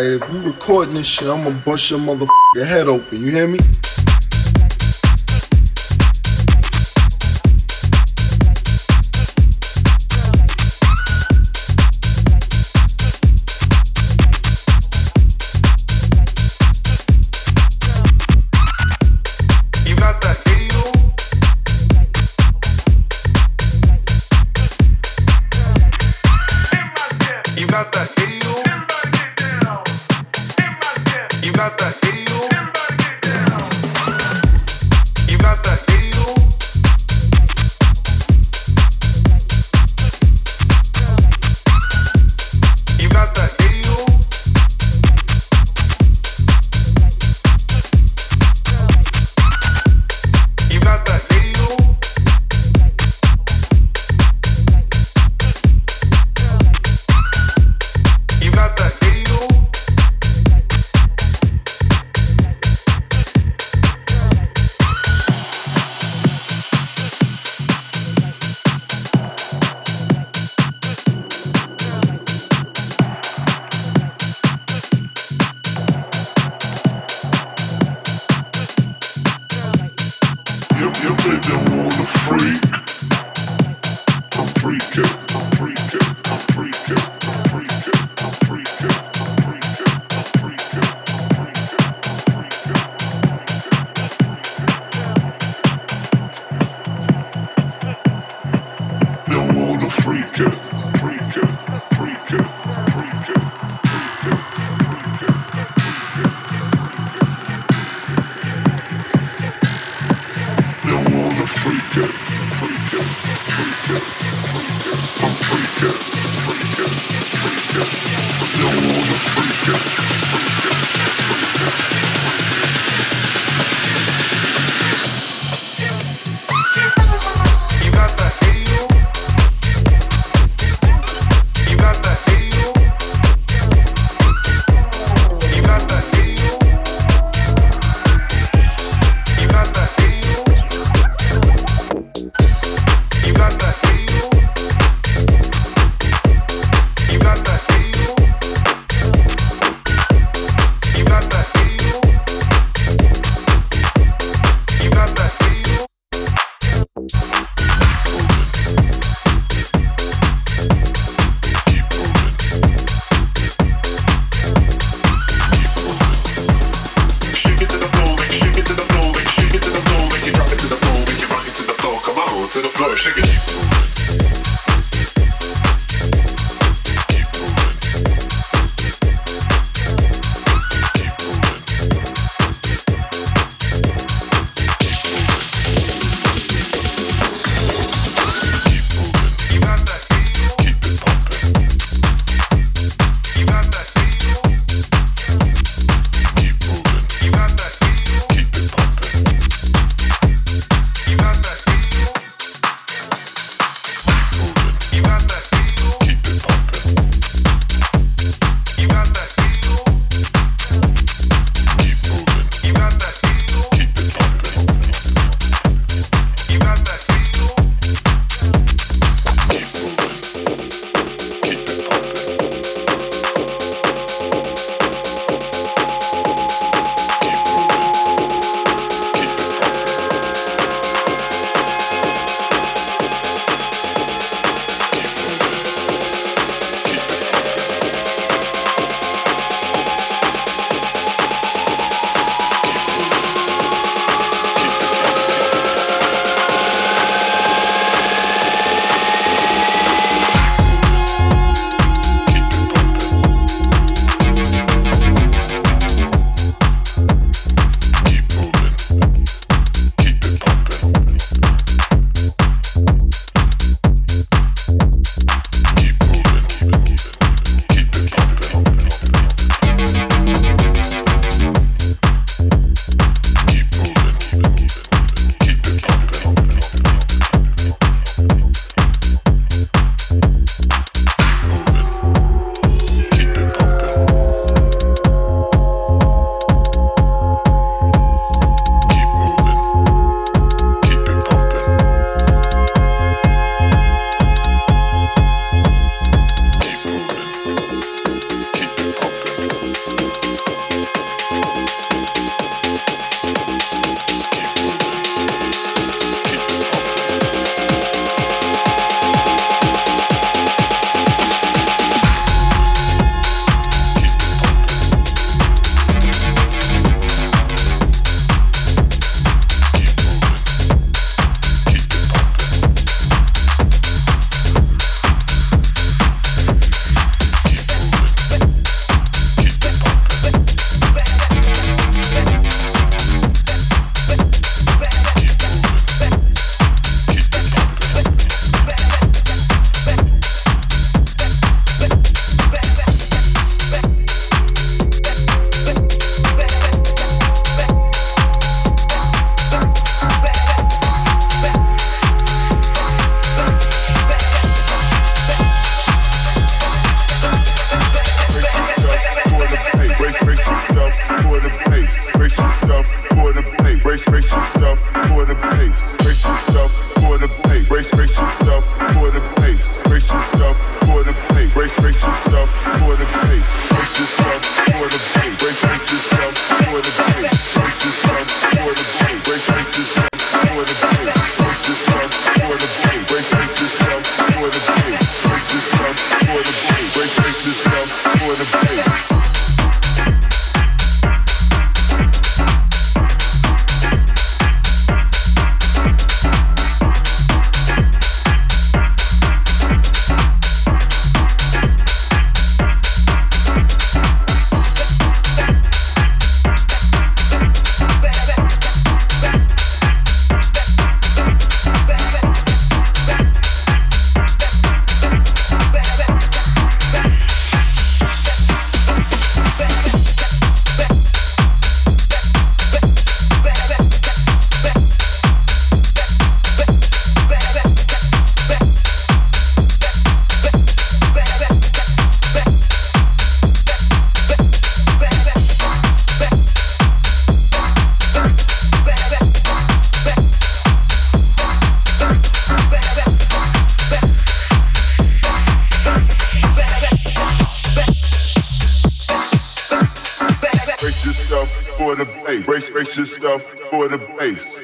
If you recording this shit, I'ma bust your motherfucking head open. You hear me?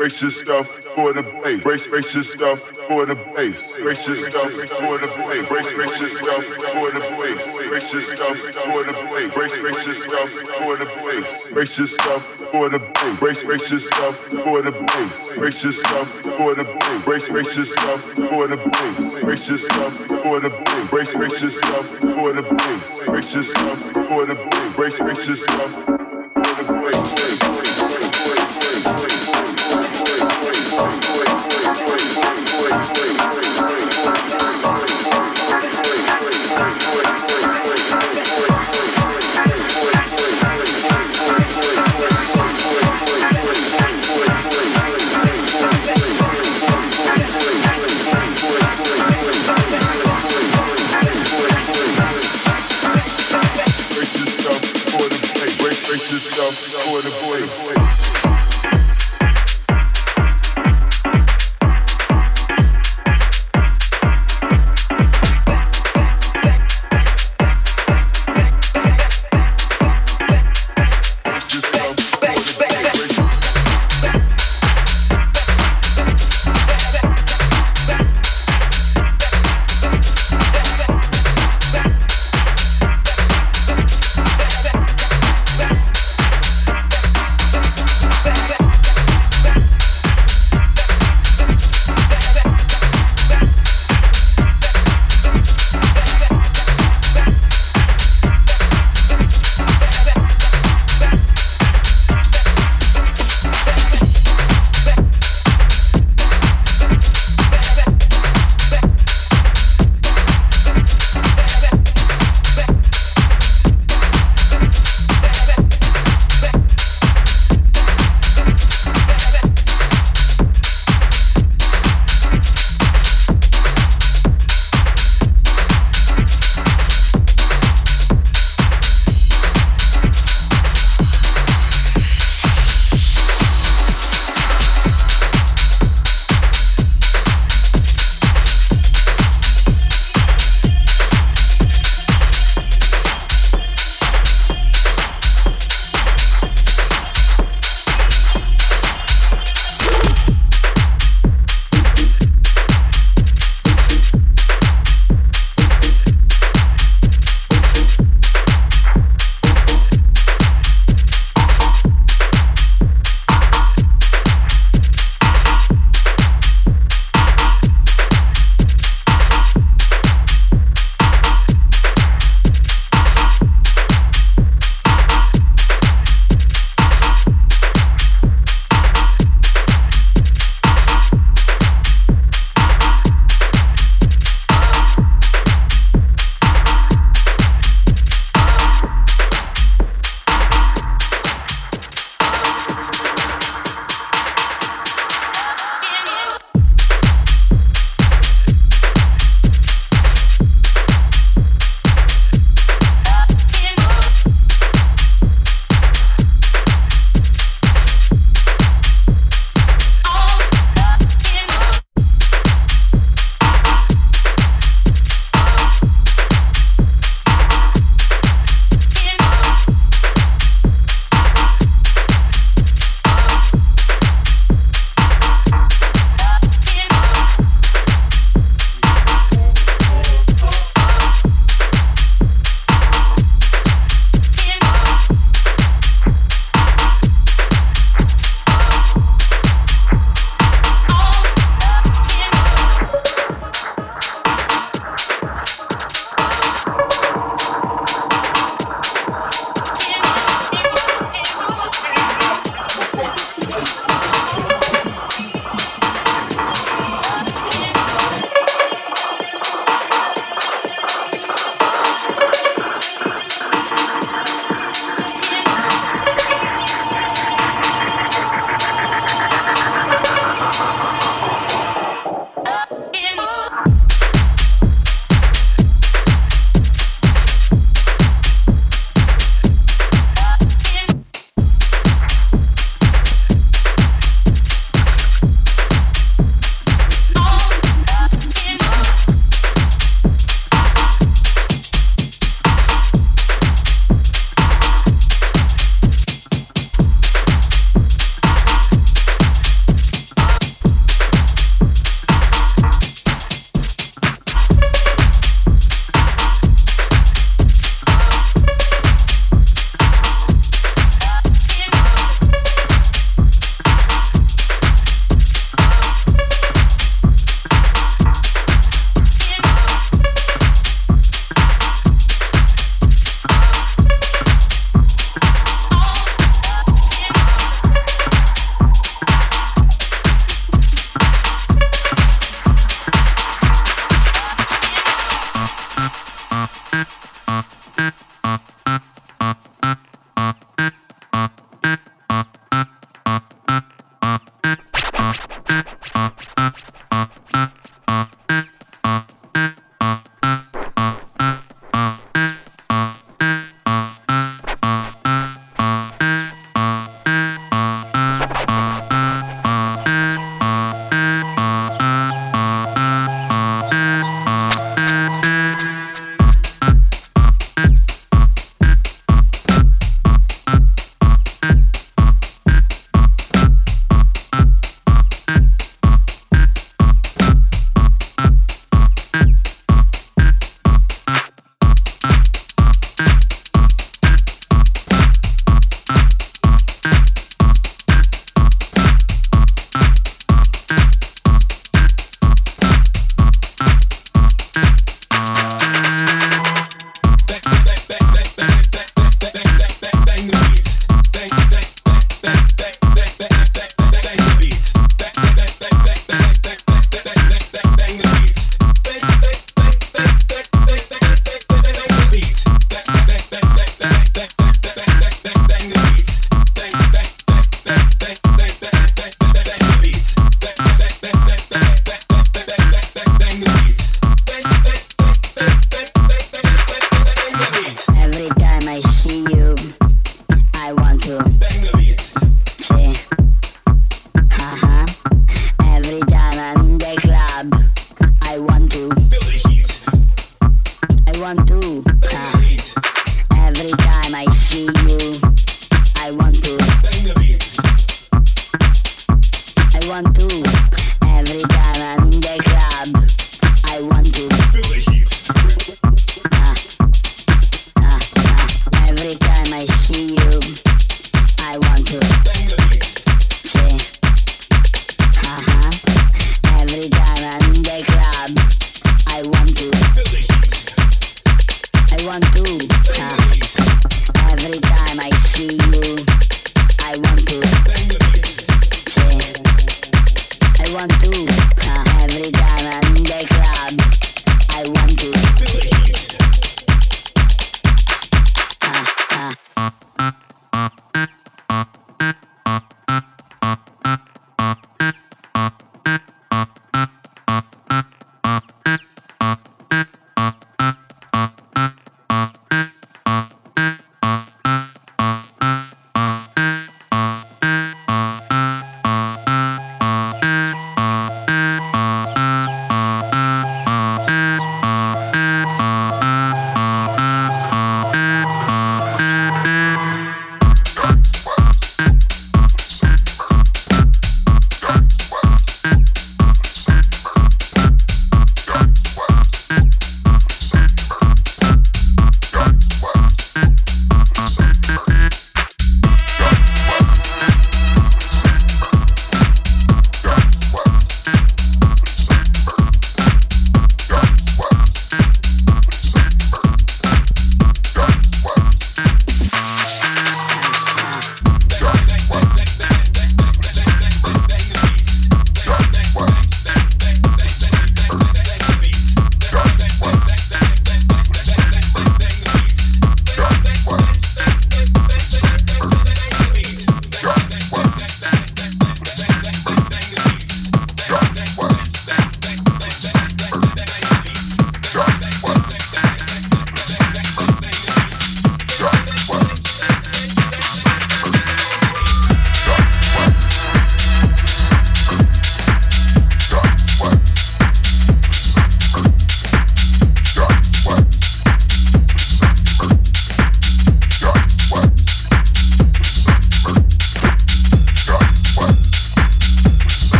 Your stuff for the bass. Brace your stuff for the bass. Your stuff for the bass. Brace your stuff for the bass. Your stuff for the bass. Brace your stuff for the bass. Your stuff for the bass. Brace your stuff for the bass. Your stuff for the bass. Brace your stuff for the bass. Your stuff for the bass. Brace your stuff for the bass. Your stuff for the bass. Brace, brace stuff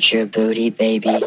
Touch your booty, baby.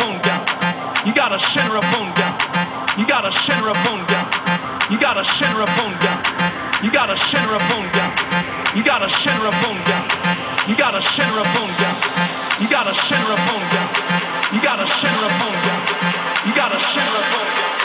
bunga. You got a shinra bunga. You got a shinra bunga. You got a shinra bunga. You got a shinra bunga. You got a shinra bunga. You got a shinra bunga. You got a shinra bunga. You got a shinra bunga. You got a shinra bunga.